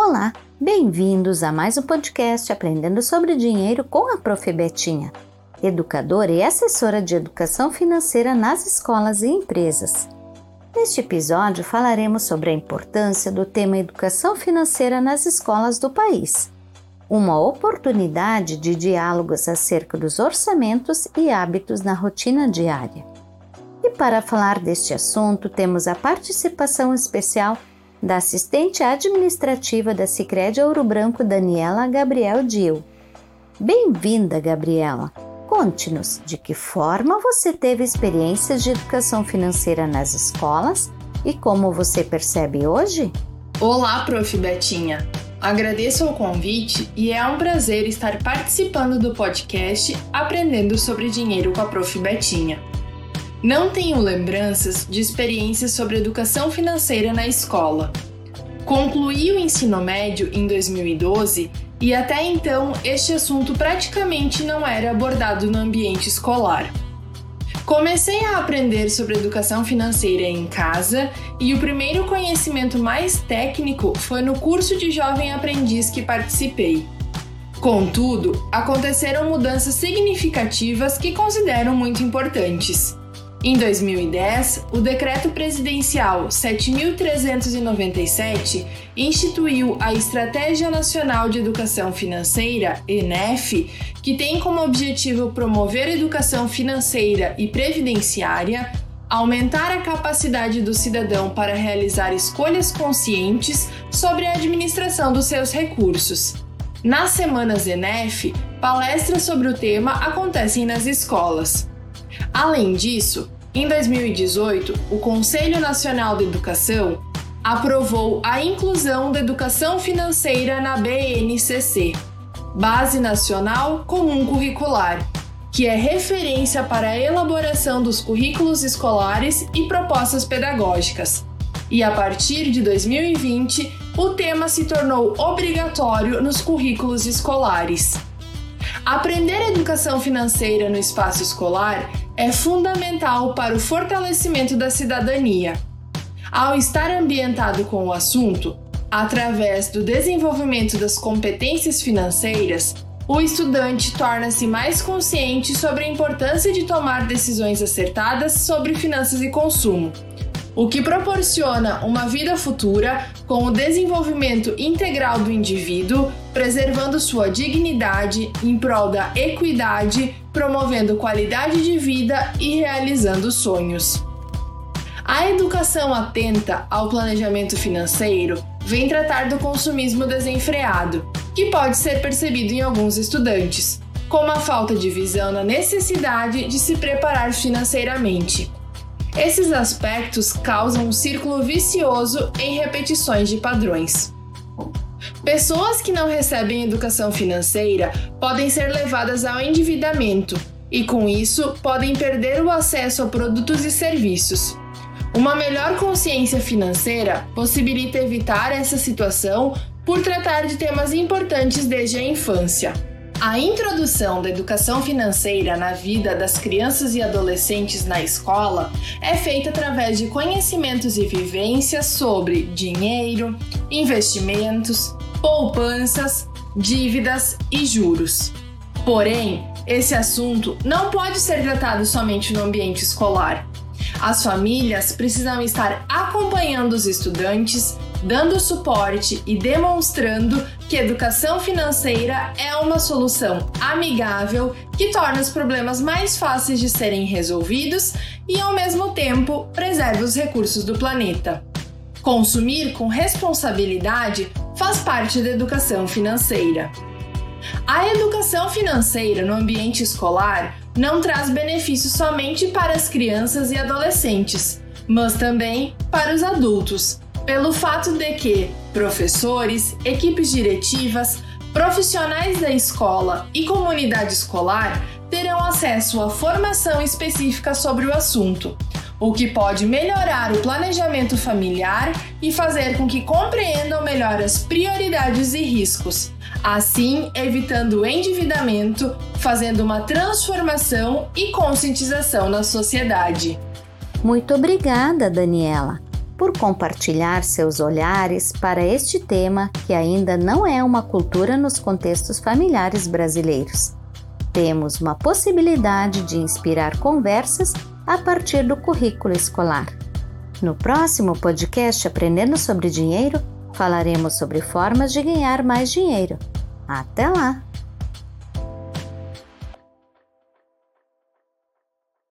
Olá, bem-vindos a mais um podcast Aprendendo sobre Dinheiro com a Prof. Betinha, educadora e assessora de educação financeira nas escolas e empresas. Neste episódio falaremos sobre a importância do tema educação financeira nas escolas do país, uma oportunidade de diálogos acerca dos orçamentos e hábitos na rotina diária. E para falar deste assunto, temos a participação especial da assistente administrativa da Sicredi Ouro Branco, Daniela Gabriel Dil. Bem-vinda, Gabriela! Conte-nos de que forma você teve experiências de educação financeira nas escolas e como você percebe hoje? Olá, Prof. Betinha! Agradeço o convite e é um prazer estar participando do podcast Aprendendo sobre Dinheiro com a Prof. Betinha. Não tenho lembranças de experiências sobre educação financeira na escola. Concluí o ensino médio em 2012 e até então este assunto praticamente não era abordado no ambiente escolar. Comecei a aprender sobre educação financeira em casa e o primeiro conhecimento mais técnico foi no curso de jovem aprendiz que participei. Contudo, aconteceram mudanças significativas que considero muito importantes. Em 2010, o Decreto Presidencial 7397 instituiu a Estratégia Nacional de Educação Financeira, ENEF, que tem como objetivo promover a educação financeira e previdenciária, aumentar a capacidade do cidadão para realizar escolhas conscientes sobre a administração dos seus recursos. Nas semanas ENEF, palestras sobre o tema acontecem nas escolas. Além disso, em 2018, o Conselho Nacional de Educação aprovou a inclusão da educação financeira na BNCC, Base Nacional Comum Curricular, que é referência para a elaboração dos currículos escolares e propostas pedagógicas. E a partir de 2020, o tema se tornou obrigatório nos currículos escolares. Aprender educação financeira no espaço escolar é fundamental para o fortalecimento da cidadania. Ao estar ambientado com o assunto, através do desenvolvimento das competências financeiras, o estudante torna-se mais consciente sobre a importância de tomar decisões acertadas sobre finanças e consumo, o que proporciona uma vida futura com o desenvolvimento integral do indivíduo, preservando sua dignidade em prol da equidade, promovendo qualidade de vida e realizando sonhos. A educação atenta ao planejamento financeiro vem tratar do consumismo desenfreado, que pode ser percebido em alguns estudantes, como a falta de visão na necessidade de se preparar financeiramente esses aspectos causam um círculo vicioso em repetições de padrões. Pessoas que não recebem educação financeira podem ser levadas ao endividamento e, com isso, podem perder o acesso a produtos e serviços. Uma melhor consciência financeira possibilita evitar essa situação por tratar de temas importantes desde a infância. A introdução da educação financeira na vida das crianças e adolescentes na escola é feita através de conhecimentos e vivências sobre dinheiro, investimentos, poupanças, dívidas e juros. Porém, esse assunto não pode ser tratado somente no ambiente escolar. As famílias precisam estar acompanhando os estudantes, dando suporte e demonstrando que educação financeira é uma solução amigável que torna os problemas mais fáceis de serem resolvidos e, ao mesmo tempo, preserva os recursos do planeta. Consumir com responsabilidade faz parte da educação financeira. A educação financeira no ambiente escolar não traz benefícios somente para as crianças e adolescentes, mas também para os adultos, pelo fato de que professores, equipes diretivas, profissionais da escola e comunidade escolar terão acesso à formação específica sobre o assunto, o que pode melhorar o planejamento familiar e fazer com que compreendam melhor as prioridades e riscos, assim evitando o endividamento, fazendo uma transformação e conscientização na sociedade. Muito obrigada, Daniela. Por compartilhar seus olhares para este tema que ainda não é uma cultura nos contextos familiares brasileiros. Temos uma possibilidade de inspirar conversas a partir do currículo escolar. No próximo podcast Aprendendo sobre Dinheiro, falaremos sobre formas de ganhar mais dinheiro. Até lá!